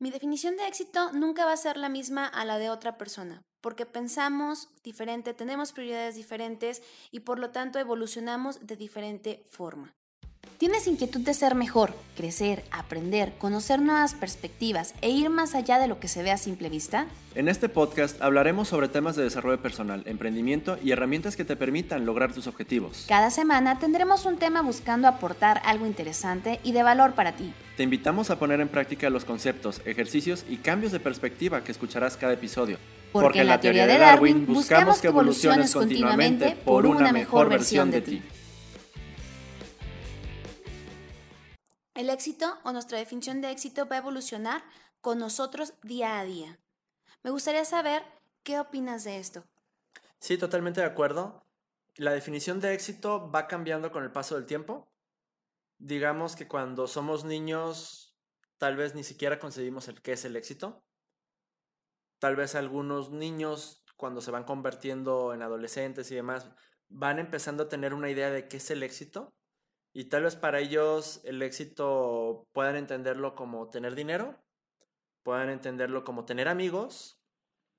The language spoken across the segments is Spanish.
Mi definición de éxito nunca va a ser la misma a la de otra persona, porque pensamos diferente, tenemos prioridades diferentes y por lo tanto evolucionamos de diferente forma. ¿Tienes inquietud de ser mejor, crecer, aprender, conocer nuevas perspectivas e ir más allá de lo que se ve a simple vista? En este podcast hablaremos sobre temas de desarrollo personal, emprendimiento y herramientas que te permitan lograr tus objetivos. Cada semana tendremos un tema buscando aportar algo interesante y de valor para ti. Te invitamos a poner en práctica los conceptos, ejercicios y cambios de perspectiva que escucharás cada episodio. Porque, en la teoría de Darwin buscamos que evoluciones continuamente por una mejor versión de ti. El éxito o nuestra definición de éxito va a evolucionar con nosotros día a día. Me gustaría saber qué opinas de esto. Sí, totalmente de acuerdo. La definición de éxito va cambiando con el paso del tiempo. Digamos que cuando somos niños, tal vez ni siquiera concebimos el qué es el éxito. Tal vez algunos niños, cuando se van convirtiendo en adolescentes y demás, van empezando a tener una idea de qué es el éxito y tal vez para ellos el éxito puedan entenderlo como tener dinero, puedan entenderlo como tener amigos,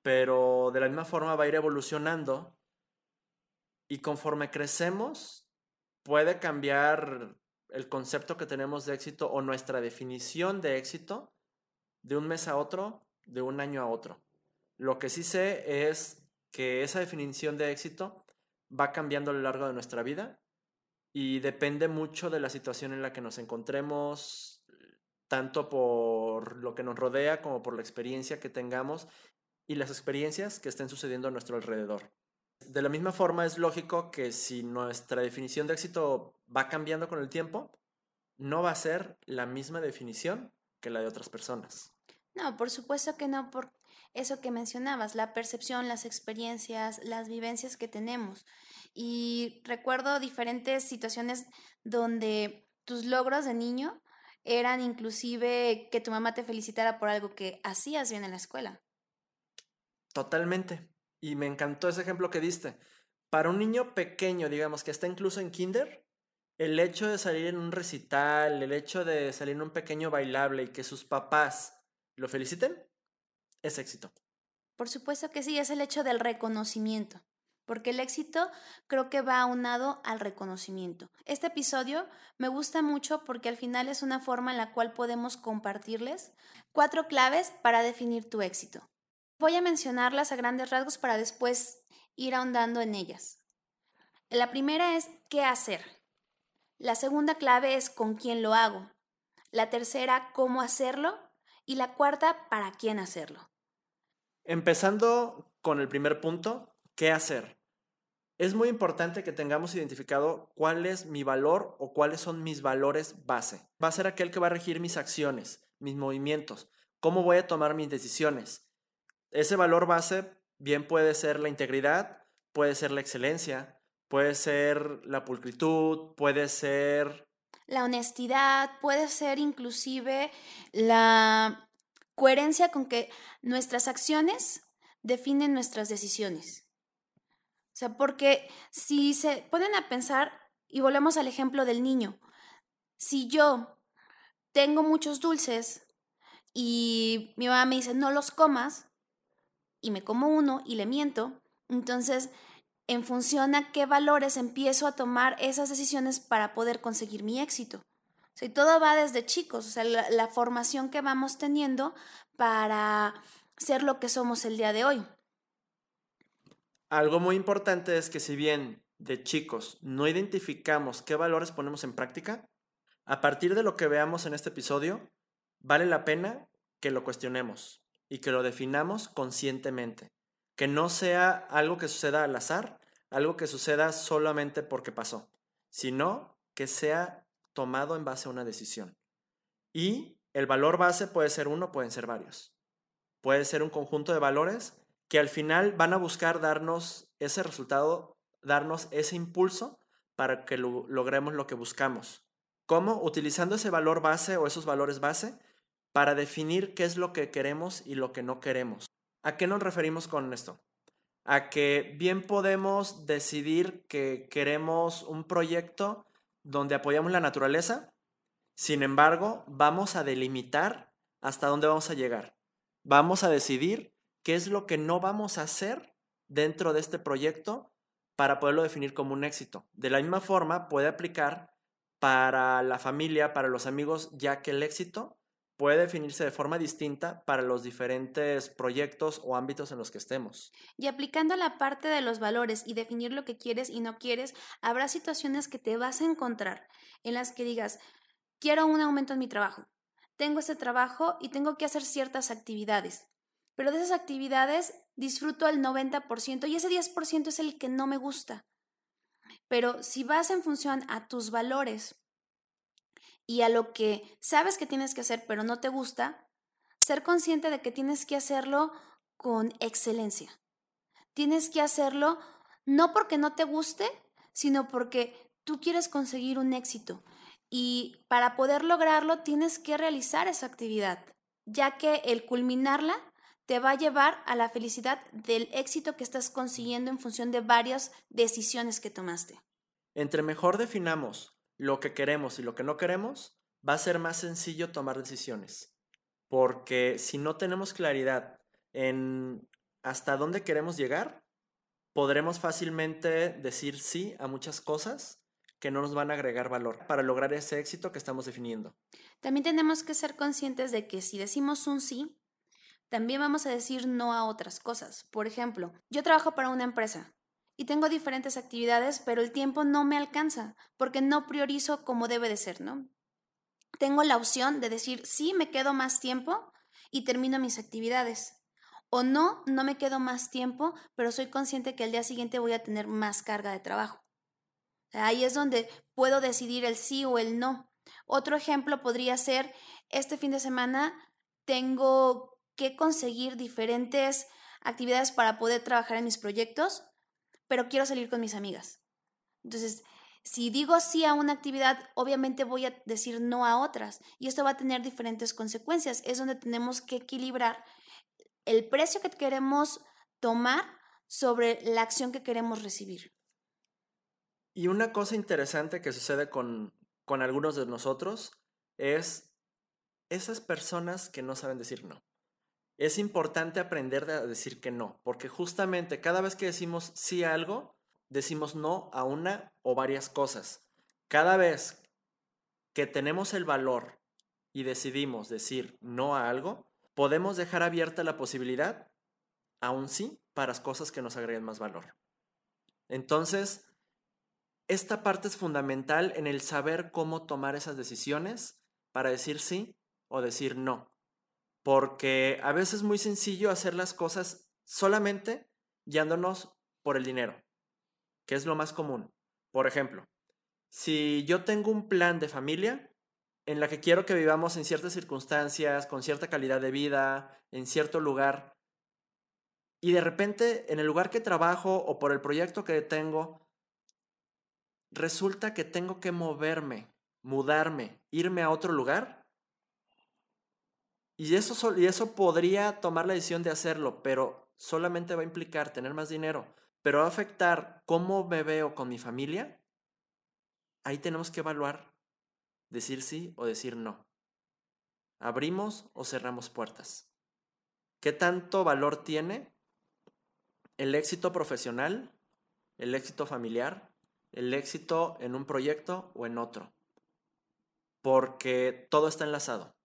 pero de la misma forma va a ir evolucionando y conforme crecemos puede cambiar el concepto que tenemos de éxito o nuestra definición de éxito de un mes a otro, de un año a otro. Lo que sí sé es que esa definición de éxito va cambiando a lo largo de nuestra vida y depende mucho de la situación en la que nos encontremos, tanto por lo que nos rodea como por la experiencia que tengamos y las experiencias que estén sucediendo a nuestro alrededor. De la misma forma es lógico que si nuestra definición de éxito va cambiando con el tiempo, no va a ser la misma definición que la de otras personas. No, por supuesto que no, eso que mencionabas, la percepción, las experiencias, las vivencias que tenemos. Y recuerdo diferentes situaciones donde tus logros de niño eran inclusive que tu mamá te felicitara por algo que hacías bien en la escuela. Totalmente. Y me encantó ese ejemplo que diste. Para un niño pequeño, digamos, que está incluso en kinder, el hecho de salir en un recital, el hecho de salir en un pequeño bailable y que sus papás lo feliciten, es éxito. Por supuesto que sí, es el hecho del reconocimiento porque el éxito creo que va aunado al reconocimiento. Este episodio me gusta mucho porque al final es una forma en la cual podemos compartirles cuatro claves para definir tu éxito. Voy a mencionarlas a grandes rasgos para después ir ahondando en ellas. La primera es qué hacer. La segunda clave es con quién lo hago. La tercera, cómo hacerlo. Y la cuarta, para quién hacerlo. Empezando con el primer punto, ¿qué hacer? es muy importante que tengamos identificado cuál es mi valor o cuáles son mis valores base. Va a ser aquel que va a regir mis acciones, mis movimientos, cómo voy a tomar mis decisiones. Ese valor base bien puede ser la integridad, puede ser la excelencia, puede ser la pulcritud, puede ser... La honestidad, puede ser inclusive la coherencia con que nuestras acciones definen nuestras decisiones. O sea, porque si se ponen a pensar, y volvemos al ejemplo del niño, si yo tengo muchos dulces y mi mamá me dice no los comas, y me como uno y le miento, entonces en función a qué valores empiezo a tomar esas decisiones para poder conseguir mi éxito. O y todo va desde chicos, o sea, la, la formación que vamos teniendo para ser lo que somos el día de hoy. Algo muy importante es que si bien de chicos no identificamos qué valores ponemos en práctica, a partir de lo que veamos en este episodio, vale la pena que lo cuestionemos y que lo definamos conscientemente. Que no sea algo que suceda al azar, algo que suceda solamente porque pasó, sino que sea tomado en base a una decisión. Y el valor base puede ser uno, pueden ser varios. Puede ser un conjunto de valores que al final van a buscar darnos ese resultado, darnos ese impulso para que logremos lo que buscamos. ¿Cómo? Utilizando ese valor base o esos valores base para definir qué es lo que queremos y lo que no queremos. ¿A qué nos referimos con esto? A que bien podemos decidir que queremos un proyecto donde apoyamos la naturaleza, sin embargo, vamos a delimitar hasta dónde vamos a llegar. Vamos a decidir qué es lo que no vamos a hacer dentro de este proyecto para poderlo definir como un éxito. De la misma forma, puede aplicar para la familia, para los amigos, ya que el éxito puede definirse de forma distinta para los diferentes proyectos o ámbitos en los que estemos. Y aplicando la parte de los valores y definir lo que quieres y no quieres, habrá situaciones que te vas a encontrar en las que digas, quiero un aumento en mi trabajo, tengo este trabajo y tengo que hacer ciertas actividades, pero de esas actividades disfruto el 90% y ese 10% es el que no me gusta. Pero si vas en función a tus valores y a lo que sabes que tienes que hacer pero no te gusta, ser consciente de que tienes que hacerlo con excelencia. Tienes que hacerlo no porque no te guste, sino porque tú quieres conseguir un éxito. Y para poder lograrlo tienes que realizar esa actividad, ya que el culminarla te va a llevar a la felicidad del éxito que estás consiguiendo en función de varias decisiones que tomaste. Entre mejor definamos lo que queremos y lo que no queremos, va a ser más sencillo tomar decisiones. Porque si no tenemos claridad en hasta dónde queremos llegar, podremos fácilmente decir sí a muchas cosas que no nos van a agregar valor para lograr ese éxito que estamos definiendo. También tenemos que ser conscientes de que si decimos un sí, también vamos a decir no a otras cosas. Por ejemplo, yo trabajo para una empresa y tengo diferentes actividades, pero el tiempo no me alcanza porque no priorizo como debe de ser, ¿no? Tengo la opción de decir sí, me quedo más tiempo y termino mis actividades. O no, no me quedo más tiempo, pero soy consciente que el día siguiente voy a tener más carga de trabajo. Ahí es donde puedo decidir el sí o el no. Otro ejemplo podría ser, este fin de semana tengo que conseguir diferentes actividades para poder trabajar en mis proyectos, pero quiero salir con mis amigas. Entonces, si digo sí a una actividad, obviamente voy a decir no a otras y esto va a tener diferentes consecuencias. Es donde tenemos que equilibrar el precio que queremos tomar sobre la acción que queremos recibir. Y una cosa interesante que sucede con, con algunos de nosotros es esas personas que no saben decir no. Es importante aprender a decir que no, porque justamente cada vez que decimos sí a algo, decimos no a una o varias cosas. Cada vez que tenemos el valor y decidimos decir no a algo, podemos dejar abierta la posibilidad a un sí para las cosas que nos agreguen más valor. Entonces, esta parte es fundamental en el saber cómo tomar esas decisiones para decir sí o decir no. Porque a veces es muy sencillo hacer las cosas solamente guiándonos por el dinero, que es lo más común. Por ejemplo, si yo tengo un plan de familia en la que quiero que vivamos en ciertas circunstancias, con cierta calidad de vida, en cierto lugar, y de repente en el lugar que trabajo o por el proyecto que tengo, resulta que tengo que moverme, mudarme, irme a otro lugar. Y eso, y eso podría tomar la decisión de hacerlo, pero solamente va a implicar tener más dinero, pero va a afectar cómo me veo con mi familia. Ahí tenemos que evaluar, decir sí o decir no. ¿Abrimos o cerramos puertas? ¿Qué tanto valor tiene el éxito profesional, el éxito familiar el éxito en un proyecto o en otro. Porque todo está enlazado.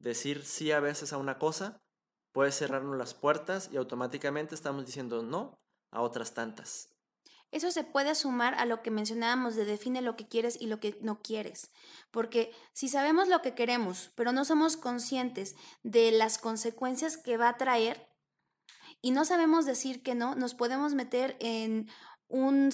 Decir sí a veces a una cosa puede cerrarnos las puertas y automáticamente estamos diciendo no a otras tantas. Eso se puede sumar a lo que mencionábamos de define lo que quieres y lo que no quieres. Porque si sabemos lo que queremos, pero no somos conscientes de las consecuencias que va a traer y no sabemos decir que no, nos podemos meter en un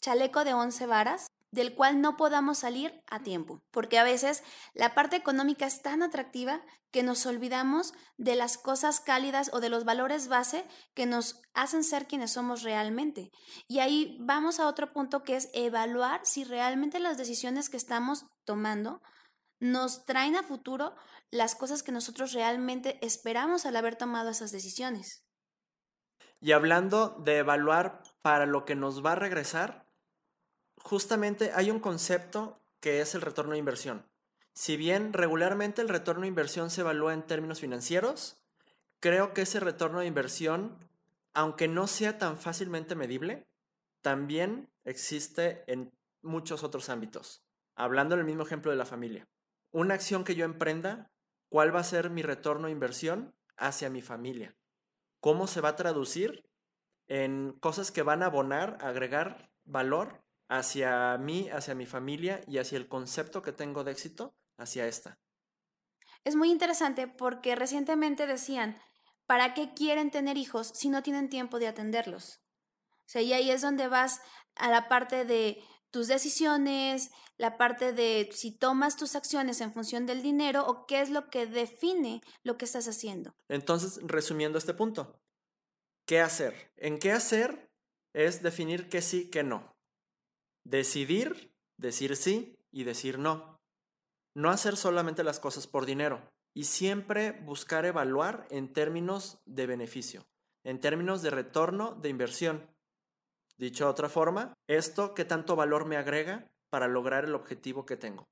chaleco de 11 varas del cual no podamos salir a tiempo, porque a veces la parte económica es tan atractiva que nos olvidamos de las cosas cálidas o de los valores base que nos hacen ser quienes somos realmente. Y ahí vamos a otro punto que es evaluar si realmente las decisiones que estamos tomando nos traen a futuro las cosas que nosotros realmente esperamos al haber tomado esas decisiones. Y hablando de evaluar para lo que nos va a regresar, justamente hay un concepto que es el retorno de inversión. Si bien regularmente el retorno de inversión se evalúa en términos financieros, creo que ese retorno de inversión, aunque no sea tan fácilmente medible, también existe en muchos otros ámbitos. Hablando del mismo ejemplo de la familia. Una acción que yo emprenda, ¿cuál va a ser mi retorno de inversión hacia mi familia? ¿Cómo se va a traducir en cosas que van a abonar, agregar valor hacia mí, hacia mi familia y hacia el concepto que tengo de éxito hacia esta? Es muy interesante porque recientemente decían, ¿para qué quieren tener hijos si no tienen tiempo de atenderlos? O sea, y ahí es donde vas a la parte de tus decisiones, la parte de si tomas tus acciones en función del dinero o qué es lo que define lo que estás haciendo. Entonces, resumiendo este punto, ¿qué hacer? En qué hacer es definir qué sí, qué no. Decidir, decir sí y decir no. No hacer solamente las cosas por dinero y siempre buscar evaluar en términos de beneficio, en términos de retorno de inversión. Dicho de otra forma, esto qué tanto valor me agrega para lograr el objetivo que tengo,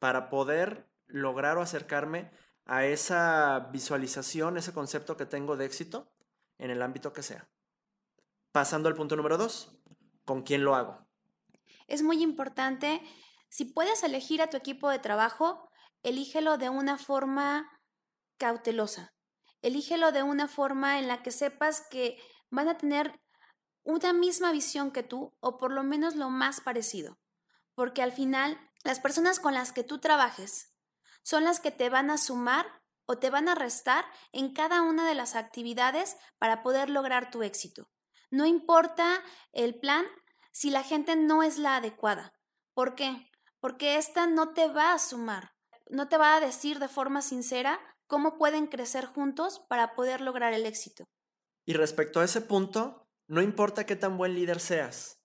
para poder lograr o acercarme a esa visualización, ese concepto que tengo de éxito en el ámbito que sea. Pasando al punto número dos, ¿con quién lo hago? Es muy importante, si puedes elegir a tu equipo de trabajo, elígelo de una forma cautelosa. Elígelo de una forma en la que sepas que van a tener una misma visión que tú o por lo menos lo más parecido. Porque al final, las personas con las que tú trabajes son las que te van a sumar o te van a restar en cada una de las actividades para poder lograr tu éxito. No importa el plan si la gente no es la adecuada. ¿Por qué? Porque esta no te va a sumar, no te va a decir de forma sincera cómo pueden crecer juntos para poder lograr el éxito. Y respecto a ese punto, no importa qué tan buen líder seas,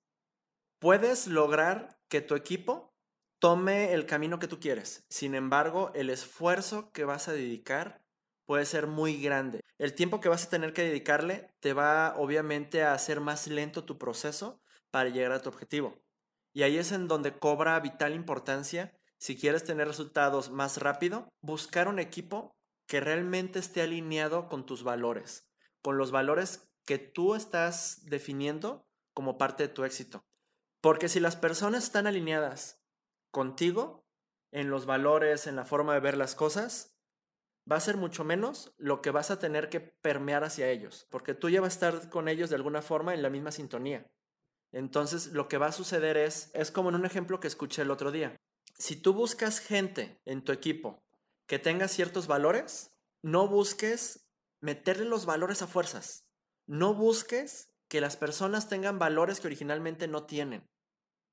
puedes lograr que tu equipo tome el camino que tú quieres. Sin embargo, el esfuerzo que vas a dedicar puede ser muy grande. El tiempo que vas a tener que dedicarle te va obviamente a hacer más lento tu proceso para llegar a tu objetivo. Y ahí es en donde cobra vital importancia, si quieres tener resultados más rápido, buscar un equipo que realmente esté alineado con tus valores, con los valores que tú estás definiendo como parte de tu éxito. Porque si las personas están alineadas contigo en los valores, en la forma de ver las cosas, va a ser mucho menos lo que vas a tener que permear hacia ellos, porque tú ya vas a estar con ellos de alguna forma en la misma sintonía. Entonces, lo que va a suceder es, es como en un ejemplo que escuché el otro día. Si tú buscas gente en tu equipo que tenga ciertos valores, no busques meterle los valores a fuerzas. No busques que las personas tengan valores que originalmente no tienen.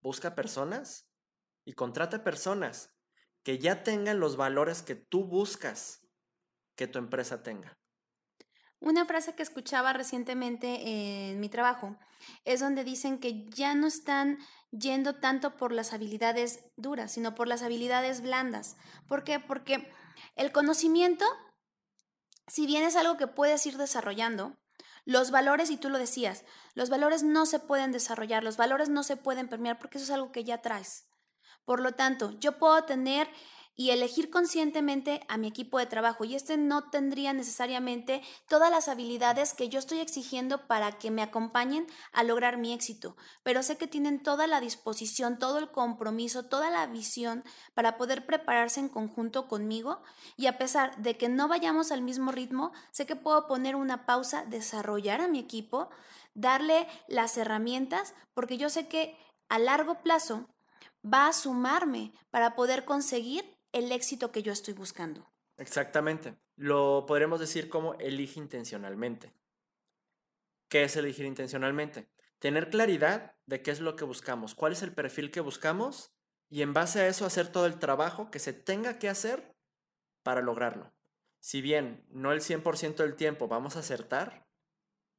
Busca personas y contrata personas que ya tengan los valores que tú buscas que tu empresa tenga. Una frase que escuchaba recientemente en mi trabajo es donde dicen que ya no están yendo tanto por las habilidades duras, sino por las habilidades blandas. ¿Por qué? Porque el conocimiento, si bien es algo que puedes ir desarrollando, los valores, y tú lo decías, los valores no se pueden desarrollar, los valores no se pueden permear porque eso es algo que ya traes. Por lo tanto, yo puedo tener y elegir conscientemente a mi equipo de trabajo. Y este no tendría necesariamente todas las habilidades que yo estoy exigiendo para que me acompañen a lograr mi éxito, pero sé que tienen toda la disposición, todo el compromiso, toda la visión para poder prepararse en conjunto conmigo y a pesar de que no vayamos al mismo ritmo, sé que puedo poner una pausa, desarrollar a mi equipo, darle las herramientas, porque yo sé que a largo plazo va a sumarme para poder conseguir el éxito que yo estoy buscando. Exactamente. Lo podremos decir como elige intencionalmente. ¿Qué es elegir intencionalmente? Tener claridad de qué es lo que buscamos, cuál es el perfil que buscamos y en base a eso hacer todo el trabajo que se tenga que hacer para lograrlo. Si bien no el 100% del tiempo vamos a acertar,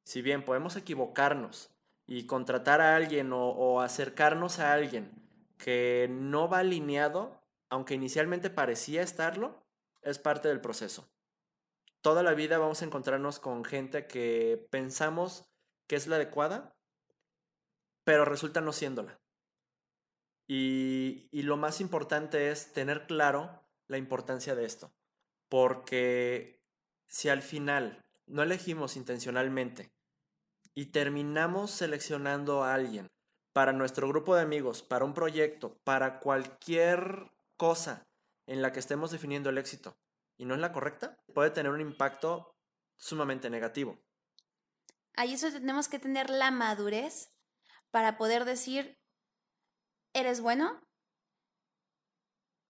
si bien podemos equivocarnos y contratar a alguien o, o acercarnos a alguien que no va alineado aunque inicialmente parecía estarlo, es parte del proceso. Toda la vida vamos a encontrarnos con gente que pensamos que es la adecuada, pero resulta no siéndola. Y, y lo más importante es tener claro la importancia de esto, porque si al final no elegimos intencionalmente y terminamos seleccionando a alguien para nuestro grupo de amigos, para un proyecto, para cualquier cosa en la que estemos definiendo el éxito y no es la correcta, puede tener un impacto sumamente negativo. Ahí eso tenemos que tener la madurez para poder decir, eres bueno,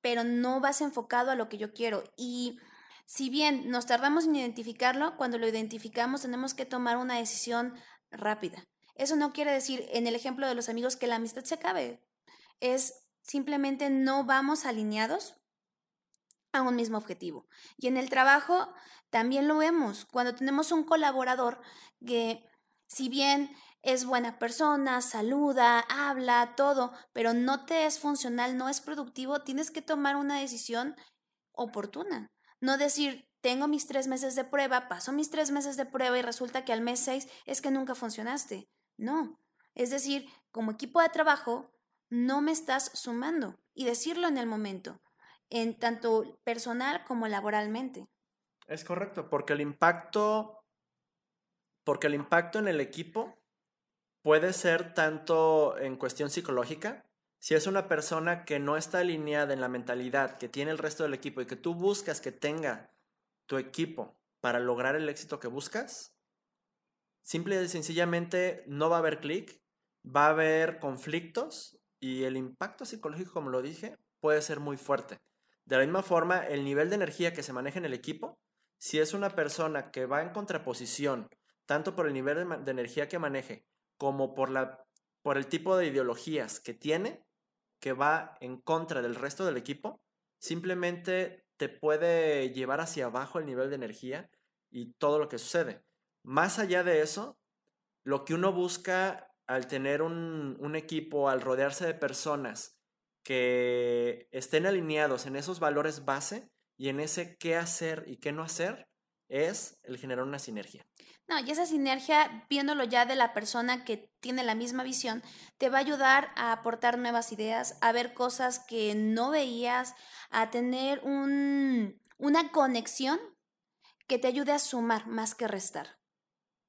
pero no vas enfocado a lo que yo quiero. Y si bien nos tardamos en identificarlo, cuando lo identificamos tenemos que tomar una decisión rápida. Eso no quiere decir, en el ejemplo de los amigos, que la amistad se acabe. Es simplemente no vamos alineados a un mismo objetivo. Y en el trabajo también lo vemos. Cuando tenemos un colaborador que, si bien es buena persona, saluda, habla, todo, pero no te es funcional, no es productivo, tienes que tomar una decisión oportuna. No decir, tengo mis tres meses de prueba, paso mis tres meses de prueba y resulta que al mes seis es que nunca funcionaste. No. Es decir, como equipo de trabajo, no me estás sumando y decirlo en el momento, en tanto personal como laboralmente. Es correcto, porque el impacto, porque el impacto en el equipo puede ser tanto en cuestión psicológica, si es una persona que no está alineada en la mentalidad que tiene el resto del equipo y que tú buscas que tenga tu equipo para lograr el éxito que buscas, simple y sencillamente no va a haber clic, va a haber conflictos y el impacto psicológico, como lo dije, puede ser muy fuerte. De la misma forma, el nivel de energía que se maneja en el equipo, si es una persona que va en contraposición, tanto por el nivel de, energía que maneje como por, la, por el tipo de ideologías que tiene, que va en contra del resto del equipo, simplemente te puede llevar hacia abajo el nivel de energía y todo lo que sucede. Más allá de eso, lo que uno busca al tener un, equipo, al rodearse de personas que estén alineados en esos valores base y en ese qué hacer y qué no hacer, es el generar una sinergia. No, y esa sinergia, viéndolo ya de la persona que tiene la misma visión, te va a ayudar a aportar nuevas ideas, a ver cosas que no veías, a tener un, una conexión que te ayude a sumar más que restar.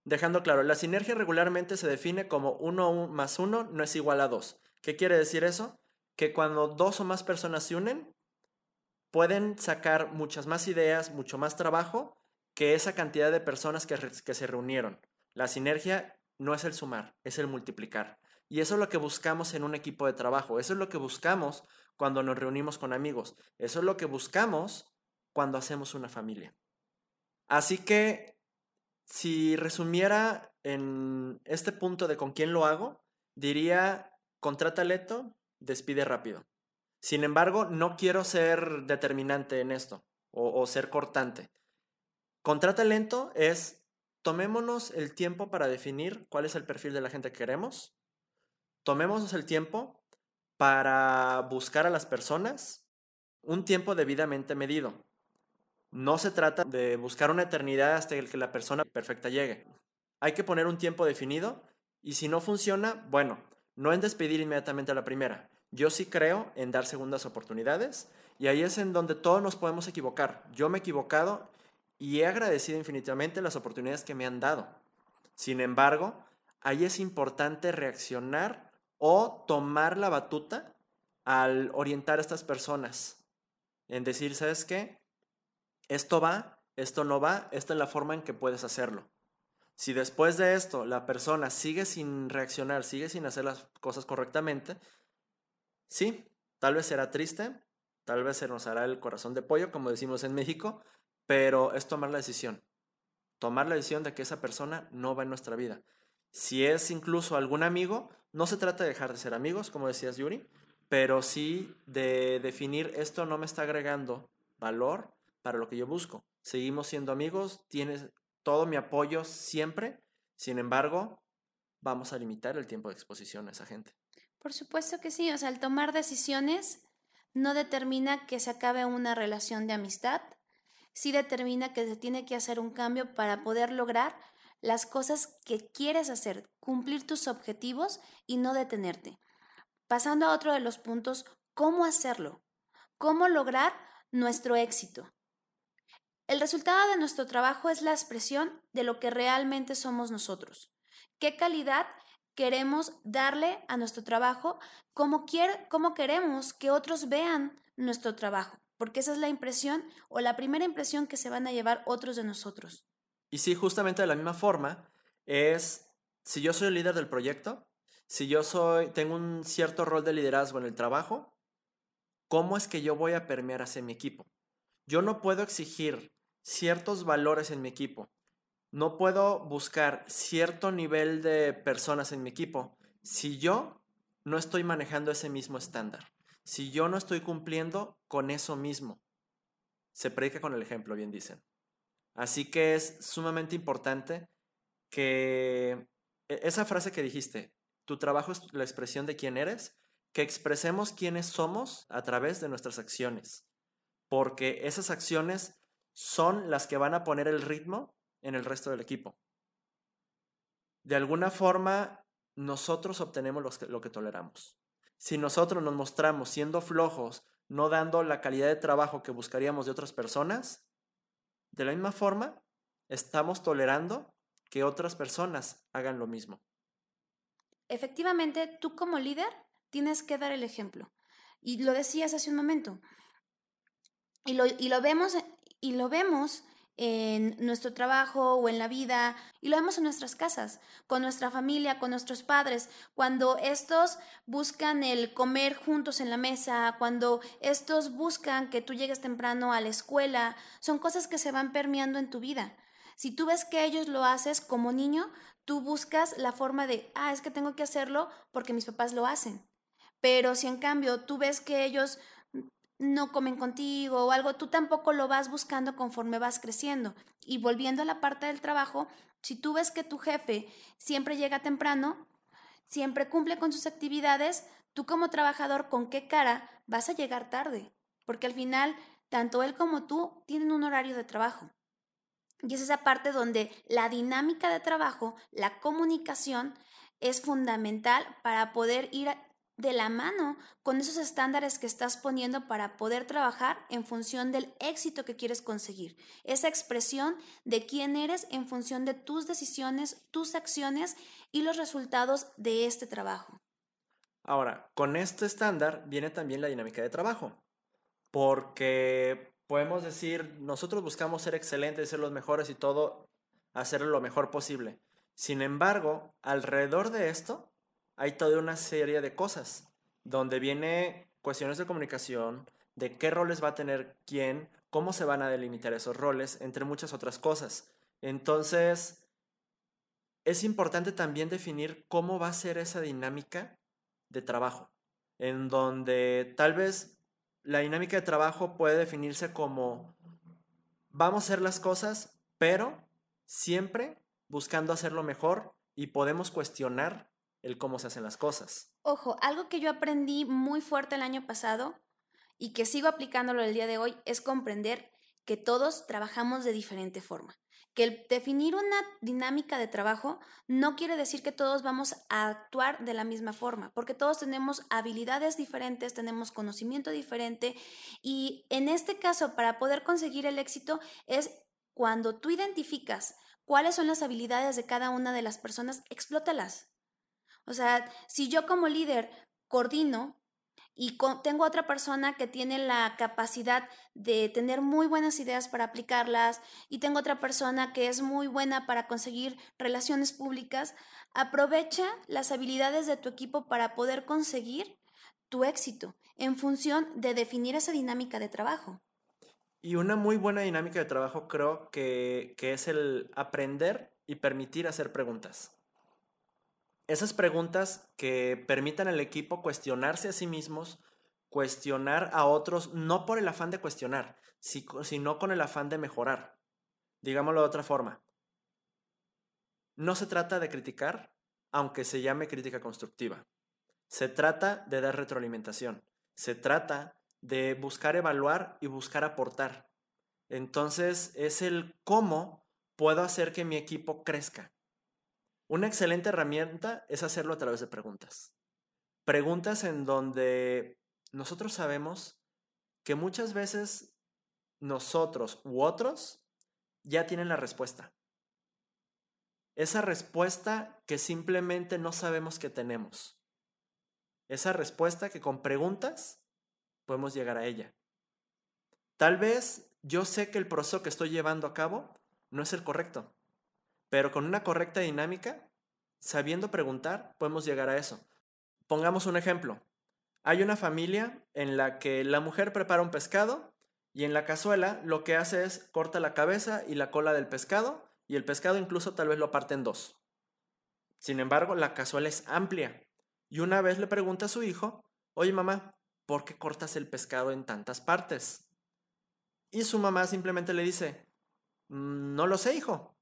Dejando claro, la sinergia regularmente se define como 1 más 1 no es igual a 2. ¿Qué quiere decir eso? Que cuando dos o más personas se unen, pueden sacar muchas más ideas, mucho más trabajo que esa cantidad de personas que, que se reunieron. La sinergia no es el sumar, es el multiplicar. Y eso es lo que buscamos en un equipo de trabajo, eso es lo que buscamos cuando nos reunimos con amigos, eso es lo que buscamos cuando hacemos una familia. Así que, si resumiera en este punto de con quién lo hago, diría, contrata leto, despide rápido. Sin embargo, no quiero ser determinante en esto o, o ser cortante. Contrata lento es tomémonos el tiempo para definir cuál es el perfil de la gente que queremos. Tomémonos el tiempo para buscar a las personas un tiempo debidamente medido. No se trata de buscar una eternidad hasta que la persona perfecta llegue. Hay que poner un tiempo definido y si no funciona, bueno, no en despedir inmediatamente a la primera. Yo sí creo en dar segundas oportunidades y ahí es en donde todos nos podemos equivocar. Yo me he equivocado y he agradecido infinitamente las oportunidades que me han dado. Sin embargo, ahí es importante reaccionar o tomar la batuta al orientar a estas personas en decir, ¿sabes qué? Esto va, esto no va, esta es la forma en que puedes hacerlo. Si después de esto la persona sigue sin reaccionar, sigue sin hacer las cosas correctamente, sí, tal vez será triste, tal vez se nos hará el corazón de pollo, como decimos en México, pero es tomar la decisión. Tomar la decisión de que esa persona no va en nuestra vida. Si es incluso algún amigo, no se trata de dejar de ser amigos, como decías Yuri, pero sí de definir esto no me está agregando valor para lo que yo busco. Seguimos siendo amigos, tienes todo mi apoyo siempre, sin embargo, vamos a limitar el tiempo de exposición a esa gente. Por supuesto que sí, o sea, el tomar decisiones no determina que se acabe una relación de amistad, sí determina que se tiene que hacer un cambio para poder lograr las cosas que quieres hacer, cumplir tus objetivos y no detenerte. Pasando a otro de los puntos, ¿cómo hacerlo? ¿Cómo lograr nuestro éxito. El resultado de nuestro trabajo es la expresión de lo que realmente somos nosotros. ¿Qué calidad queremos darle a nuestro trabajo? ¿Cómo, queremos que otros vean nuestro trabajo? Porque esa es la impresión o la primera impresión que se van a llevar otros de nosotros. Y sí, justamente de la misma forma, es si yo soy el líder del proyecto, si yo soy, tengo un cierto rol de liderazgo en el trabajo, ¿cómo es que yo voy a permear hacia mi equipo? Yo no puedo exigir ciertos valores en mi equipo. No puedo buscar cierto nivel de personas en mi equipo si yo no estoy manejando ese mismo estándar, si yo no estoy cumpliendo con eso mismo. Se predica con el ejemplo, bien dicen. Así que es sumamente importante que e, esa frase que dijiste, tu trabajo es la expresión de quién eres, que expresemos quiénes somos a través de nuestras acciones, porque esas acciones son las que van a poner el ritmo en el resto del equipo. De alguna forma, nosotros obtenemos lo que, toleramos. Si nosotros nos mostramos siendo flojos, no dando la calidad de trabajo que buscaríamos de otras personas, de la misma forma, estamos tolerando que otras personas hagan lo mismo. Efectivamente, tú como líder tienes que dar el ejemplo. Y lo decías hace un momento. Y lo, y lo vemos, y lo vemos en nuestro trabajo o en la vida y lo vemos en nuestras casas, con nuestra familia, con nuestros padres, cuando estos buscan el comer juntos en la mesa, cuando estos buscan que tú llegues temprano a la escuela, son cosas que se van permeando en tu vida. Si tú ves que ellos lo haces como niño, tú buscas la forma de, ah, es que tengo que hacerlo porque mis papás lo hacen. Pero si en cambio tú ves que ellos no comen contigo o algo, tú tampoco lo vas buscando conforme vas creciendo. Y volviendo a la parte del trabajo, si tú ves que tu jefe siempre llega temprano, siempre cumple con sus actividades, tú como trabajador, ¿con qué cara vas a llegar tarde? Porque al final, tanto él como tú tienen un horario de trabajo. Y es esa parte donde la dinámica de trabajo, la comunicación, es fundamental para poder ir de la mano con esos estándares que estás poniendo para poder trabajar en función del éxito que quieres conseguir. Esa expresión de quién eres en función de tus decisiones, tus acciones y los resultados de este trabajo. Ahora, con este estándar viene también la dinámica de trabajo, porque podemos decir, nosotros buscamos ser excelentes, ser los mejores y todo, hacer lo mejor posible. Sin embargo, alrededor de esto hay toda una serie de cosas donde viene cuestiones de comunicación, de qué roles va a tener quién, cómo se van a delimitar esos roles, entre muchas otras cosas. Entonces, es importante también definir cómo va a ser esa dinámica de trabajo, en donde tal vez la dinámica de trabajo puede definirse como vamos a hacer las cosas, pero siempre buscando hacerlo mejor y podemos cuestionar el cómo se hacen las cosas. Ojo, algo que yo aprendí muy fuerte el año pasado y que sigo aplicándolo el día de hoy es comprender que todos trabajamos de diferente forma. Que el definir una dinámica de trabajo no quiere decir que todos vamos a actuar de la misma forma, porque todos tenemos habilidades diferentes, tenemos conocimiento diferente y en este caso para poder conseguir el éxito es cuando tú identificas cuáles son las habilidades de cada una de las personas, explótalas. O sea, si yo como líder coordino y tengo otra persona que tiene la capacidad de tener muy buenas ideas para aplicarlas y tengo otra persona que es muy buena para conseguir relaciones públicas, aprovecha las habilidades de tu equipo para poder conseguir tu éxito en función de definir esa dinámica de trabajo. Y una muy buena dinámica de trabajo creo que, que es el aprender y permitir hacer preguntas esas preguntas que permitan al equipo cuestionarse a sí mismos, cuestionar a otros, no por el afán de cuestionar, sino con el afán de mejorar. Digámoslo de otra forma. No se trata de criticar, aunque se llame crítica constructiva. Se trata de dar retroalimentación. Se trata de buscar evaluar y buscar aportar. Entonces es el cómo puedo hacer que mi equipo crezca. Una excelente herramienta es hacerlo a través de preguntas. Preguntas en donde nosotros sabemos que muchas veces nosotros u otros ya tienen la respuesta. Esa respuesta que simplemente no sabemos que tenemos. Esa respuesta que con preguntas podemos llegar a ella. Tal vez yo sé que el proceso que estoy llevando a cabo no es el correcto, pero con una correcta dinámica, sabiendo preguntar, podemos llegar a eso. Pongamos un ejemplo. Hay una familia en la que la mujer prepara un pescado y en la cazuela lo que hace es corta la cabeza y la cola del pescado y el pescado incluso tal vez lo parte en dos. Sin embargo, la cazuela es amplia y una vez le pregunta a su hijo, oye mamá, ¿por qué cortas el pescado en tantas partes? Y su mamá simplemente le dice, mm, no lo sé hijo.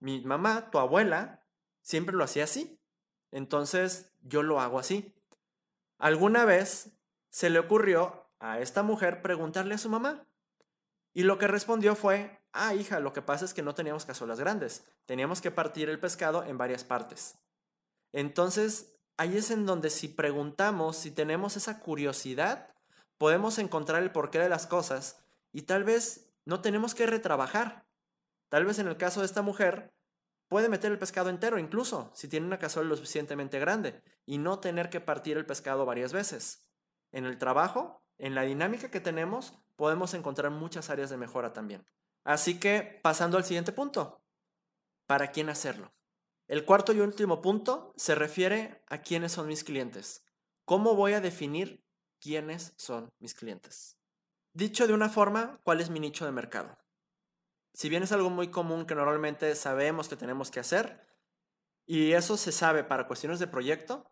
Mi mamá, tu abuela, siempre lo hacía así. Entonces yo lo hago así. Alguna vez se le ocurrió a esta mujer preguntarle a su mamá. Y lo que respondió fue, ah, hija, lo que pasa es que no teníamos cazuelas grandes, teníamos que partir el pescado en varias partes. Entonces, ahí es en donde si preguntamos, si tenemos esa curiosidad, podemos encontrar el porqué de las cosas y tal vez no tenemos que retrabajar. Tal vez en el caso de esta mujer, puede meter el pescado entero incluso, si tiene una cazuela lo suficientemente grande, y no tener que partir el pescado varias veces. En el trabajo, en la dinámica que tenemos, podemos encontrar muchas áreas de mejora también. Así que, pasando al siguiente punto, ¿para quién hacerlo? El cuarto y último punto se refiere a quiénes son mis clientes. ¿Cómo voy a definir quiénes son mis clientes? Dicho de una forma, ¿cuál es mi nicho de mercado? Si bien es algo muy común que normalmente sabemos que tenemos que hacer, y eso se sabe para cuestiones de proyecto,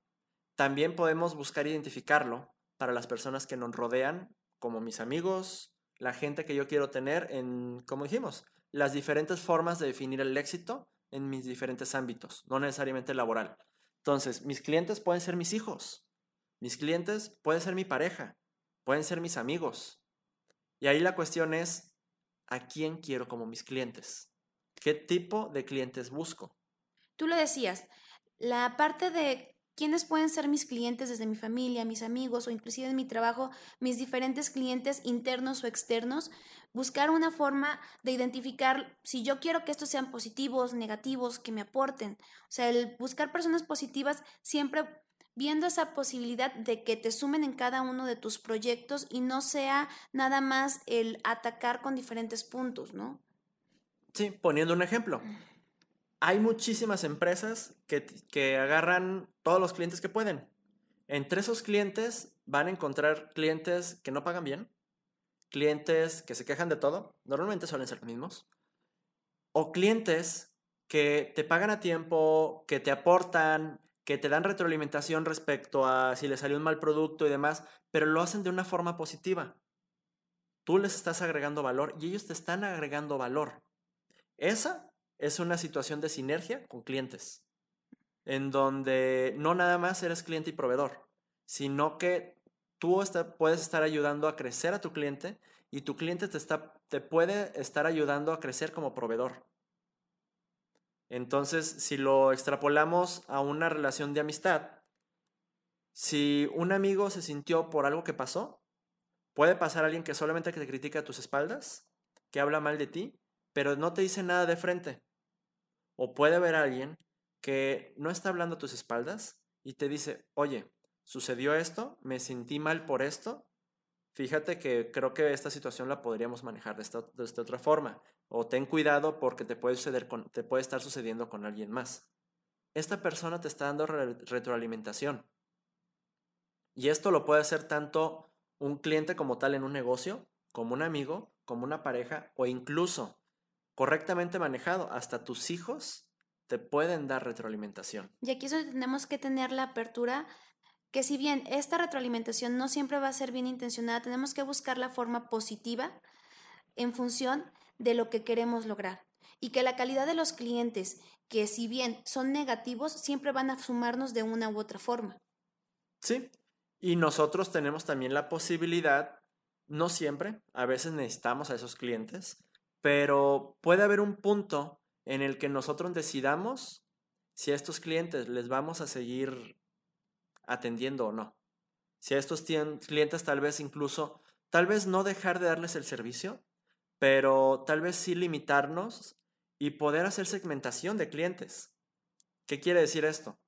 también podemos buscar identificarlo para las personas que nos rodean, como mis amigos, la gente que yo quiero tener en, como dijimos, las diferentes formas de definir el éxito en mis diferentes ámbitos, no necesariamente laboral. Entonces, mis clientes pueden ser mis hijos, mis clientes pueden ser mi pareja, pueden ser mis amigos. Y ahí la cuestión es, a quién quiero como mis clientes, qué tipo de clientes busco. Tú lo decías, la parte de quiénes pueden ser mis clientes desde mi familia, mis amigos o inclusive en mi trabajo, mis diferentes clientes internos o externos, buscar una forma de identificar si yo quiero que estos sean positivos, negativos, que me aporten. O sea, el buscar personas positivas siempre viendo esa posibilidad de que te sumen en cada uno de tus proyectos y no sea nada más el atacar con diferentes puntos, ¿no? Sí, poniendo un ejemplo. Hay muchísimas empresas que, que agarran todos los clientes que pueden. Entre esos clientes van a encontrar clientes que no pagan bien, clientes que se quejan de todo, normalmente suelen ser los mismos, o clientes que te pagan a tiempo, que te aportan, que te dan retroalimentación respecto a si le salió un mal producto y demás, pero lo hacen de una forma positiva. Tú les estás agregando valor y ellos te están agregando valor. Esa es una situación de sinergia con clientes, en donde no nada más eres cliente y proveedor, sino que tú puedes estar ayudando a crecer a tu cliente y tu cliente te puede estar ayudando a crecer como proveedor. Entonces, si lo extrapolamos a una relación de amistad, si un amigo se sintió por algo que pasó, puede pasar alguien que solamente te critica a tus espaldas, que habla mal de ti, pero no te dice nada de frente. O puede haber alguien que no está hablando a tus espaldas y te dice, oye, sucedió esto, me sentí mal por esto, fíjate que creo que esta situación la podríamos manejar de esta, otra forma. O ten cuidado porque te puede, suceder te puede estar sucediendo con alguien más. Esta persona te está dando retroalimentación. Y esto lo puede hacer tanto un cliente como tal en un negocio, como un amigo, como una pareja o incluso correctamente manejado, hasta tus hijos te pueden dar retroalimentación. Y aquí es donde tenemos que tener la apertura que si bien esta retroalimentación no siempre va a ser bien intencionada, tenemos que buscar la forma positiva en función de lo que queremos lograr. Y que la calidad de los clientes, que si bien son negativos, siempre van a sumarnos de una u otra forma. Sí, y nosotros tenemos también la posibilidad, no siempre, a veces necesitamos a esos clientes, pero puede haber un punto en el que nosotros decidamos si a estos clientes les vamos a seguir atendiendo o no. Si a estos clientes tal vez incluso, tal vez no dejar de darles el servicio, pero tal vez sí limitarnos y poder hacer segmentación de clientes. ¿Qué quiere decir esto?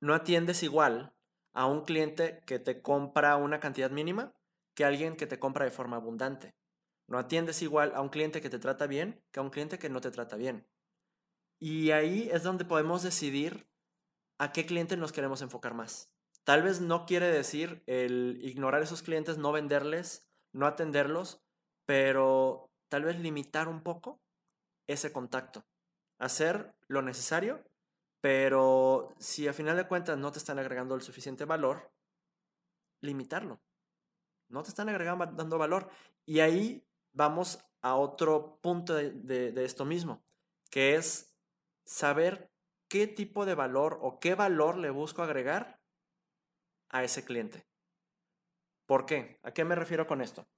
No atiendes igual a un cliente que te compra una cantidad mínima que a alguien que te compra de forma abundante. No atiendes igual a un cliente que te trata bien que a un cliente que no te trata bien. Y ahí es donde podemos decidir a qué cliente nos queremos enfocar más. Tal vez no quiere decir el ignorar esos clientes, no venderles, no atenderlos, pero tal vez limitar un poco ese contacto. Hacer lo necesario, pero si a final de cuentas no te están agregando el suficiente valor, limitarlo. No te están agregando dando valor. Y ahí vamos a otro punto de, esto mismo, que es saber qué tipo de valor o qué valor le busco agregar a ese cliente. ¿Por qué? ¿A qué me refiero con esto?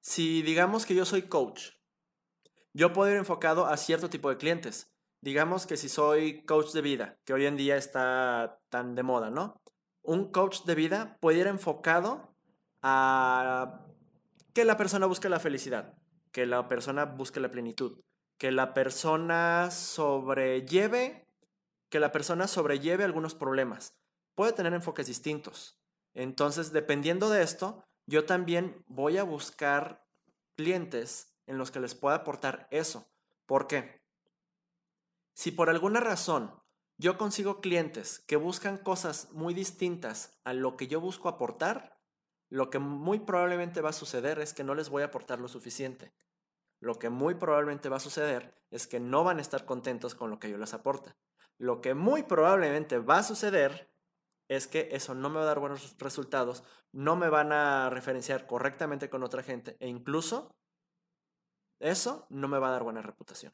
Si digamos que yo soy coach, yo puedo ir enfocado a cierto tipo de clientes. Digamos que si soy coach de vida, que hoy en día está tan de moda, ¿no? Un coach de vida puede ir enfocado a que la persona busque la felicidad, que la persona busque la plenitud, que la persona sobrelleve, que la persona sobrelleve algunos problemas. Puede tener enfoques distintos. Entonces, dependiendo de esto, yo también voy a buscar clientes en los que les pueda aportar eso. ¿Por qué? Si por alguna razón yo consigo clientes que buscan cosas muy distintas a lo que yo busco aportar, lo que muy probablemente va a suceder es que no les voy a aportar lo suficiente lo que muy probablemente va a suceder es que no van a estar contentos con lo que yo les aporta. Lo que muy probablemente va a suceder es que eso no me va a dar buenos resultados, no me van a referenciar correctamente con otra gente e incluso eso no me va a dar buena reputación.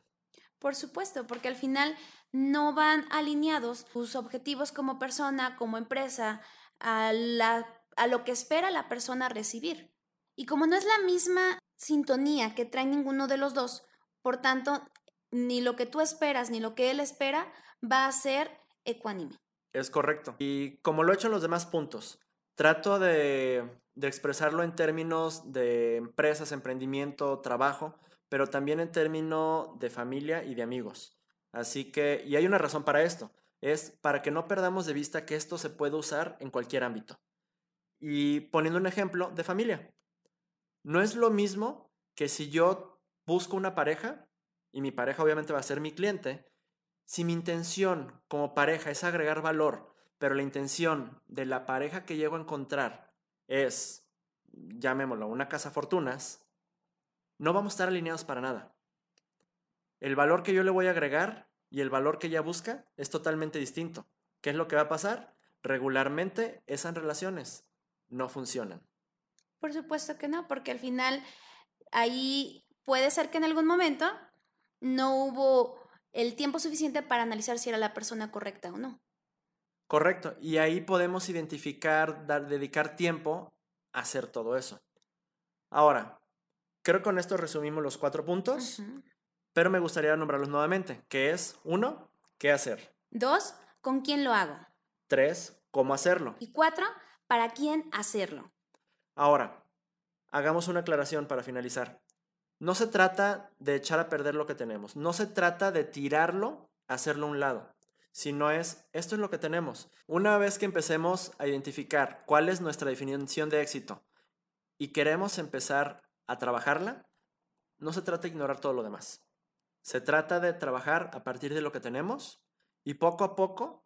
Por supuesto, porque al final no van alineados tus objetivos como persona, como empresa, a, a lo que espera la persona recibir. Y como no es la misma sintonía que trae ninguno de los dos. Por tanto, ni lo que tú esperas ni lo que él espera va a ser ecuánime. Es correcto. Y como lo he hecho en los demás puntos, trato de, de expresarlo en términos de empresas, emprendimiento, trabajo, pero también en términos de familia y de amigos. Así que, y hay una razón para esto, es para que no perdamos de vista que esto se puede usar en cualquier ámbito. Y poniendo un ejemplo de familia, no es lo mismo que si yo busco una pareja, y mi pareja obviamente va a ser mi cliente, si mi intención como pareja es agregar valor, pero la intención de la pareja que llego a encontrar es, llamémoslo, una casa fortunas, no vamos a estar alineados para nada. El valor que yo le voy a agregar y el valor que ella busca es totalmente distinto. ¿Qué es lo que va a pasar? Regularmente esas relaciones no funcionan. Por supuesto que no, porque al final ahí puede ser que en algún momento no hubo el tiempo suficiente para analizar si era la persona correcta o no. Correcto, y ahí podemos identificar, dar, dedicar tiempo a hacer todo eso. Ahora, creo que con esto resumimos los cuatro puntos, pero me gustaría nombrarlos nuevamente, que es, uno, ¿qué hacer? Dos, ¿con quién lo hago? Tres, ¿cómo hacerlo? Y cuatro, ¿para quién hacerlo? Ahora, hagamos una aclaración para finalizar. No se trata de echar a perder lo que tenemos, no se trata de tirarlo, hacerlo a un lado, sino es, esto es lo que tenemos. Una vez que empecemos a identificar cuál es nuestra definición de éxito y queremos empezar a trabajarla, no se trata de ignorar todo lo demás. Se trata de trabajar a partir de lo que tenemos y poco a poco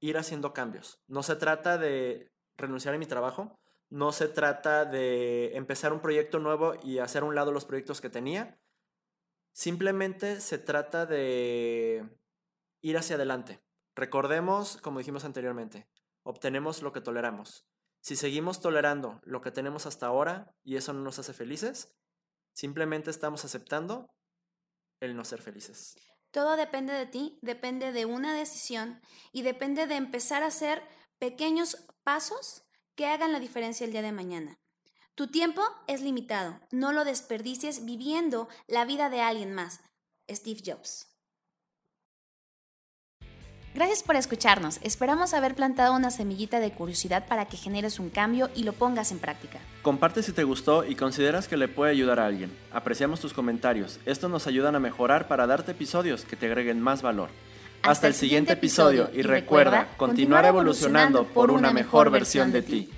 ir haciendo cambios. No se trata de renunciar a mi trabajo, no se trata de empezar un proyecto nuevo y hacer a un lado los proyectos que tenía. Simplemente se trata de ir hacia adelante. Recordemos, como dijimos anteriormente, obtenemos lo que toleramos. Si seguimos tolerando lo que tenemos hasta ahora y eso no nos hace felices, simplemente estamos aceptando el no ser felices. Todo depende de ti, depende de una decisión y depende de empezar a hacer pequeños pasos que hagan la diferencia el día de mañana. Tu tiempo es limitado, no lo desperdicies viviendo la vida de alguien más. Steve Jobs. Gracias por escucharnos. Esperamos haber plantado una semillita de curiosidad para que generes un cambio y lo pongas en práctica. Comparte si te gustó y consideras que le puede ayudar a alguien. Apreciamos tus comentarios. Estos nos ayudan a mejorar para darte episodios que te agreguen más valor. Hasta, el siguiente episodio y recuerda, continuar evolucionando por una mejor versión de ti.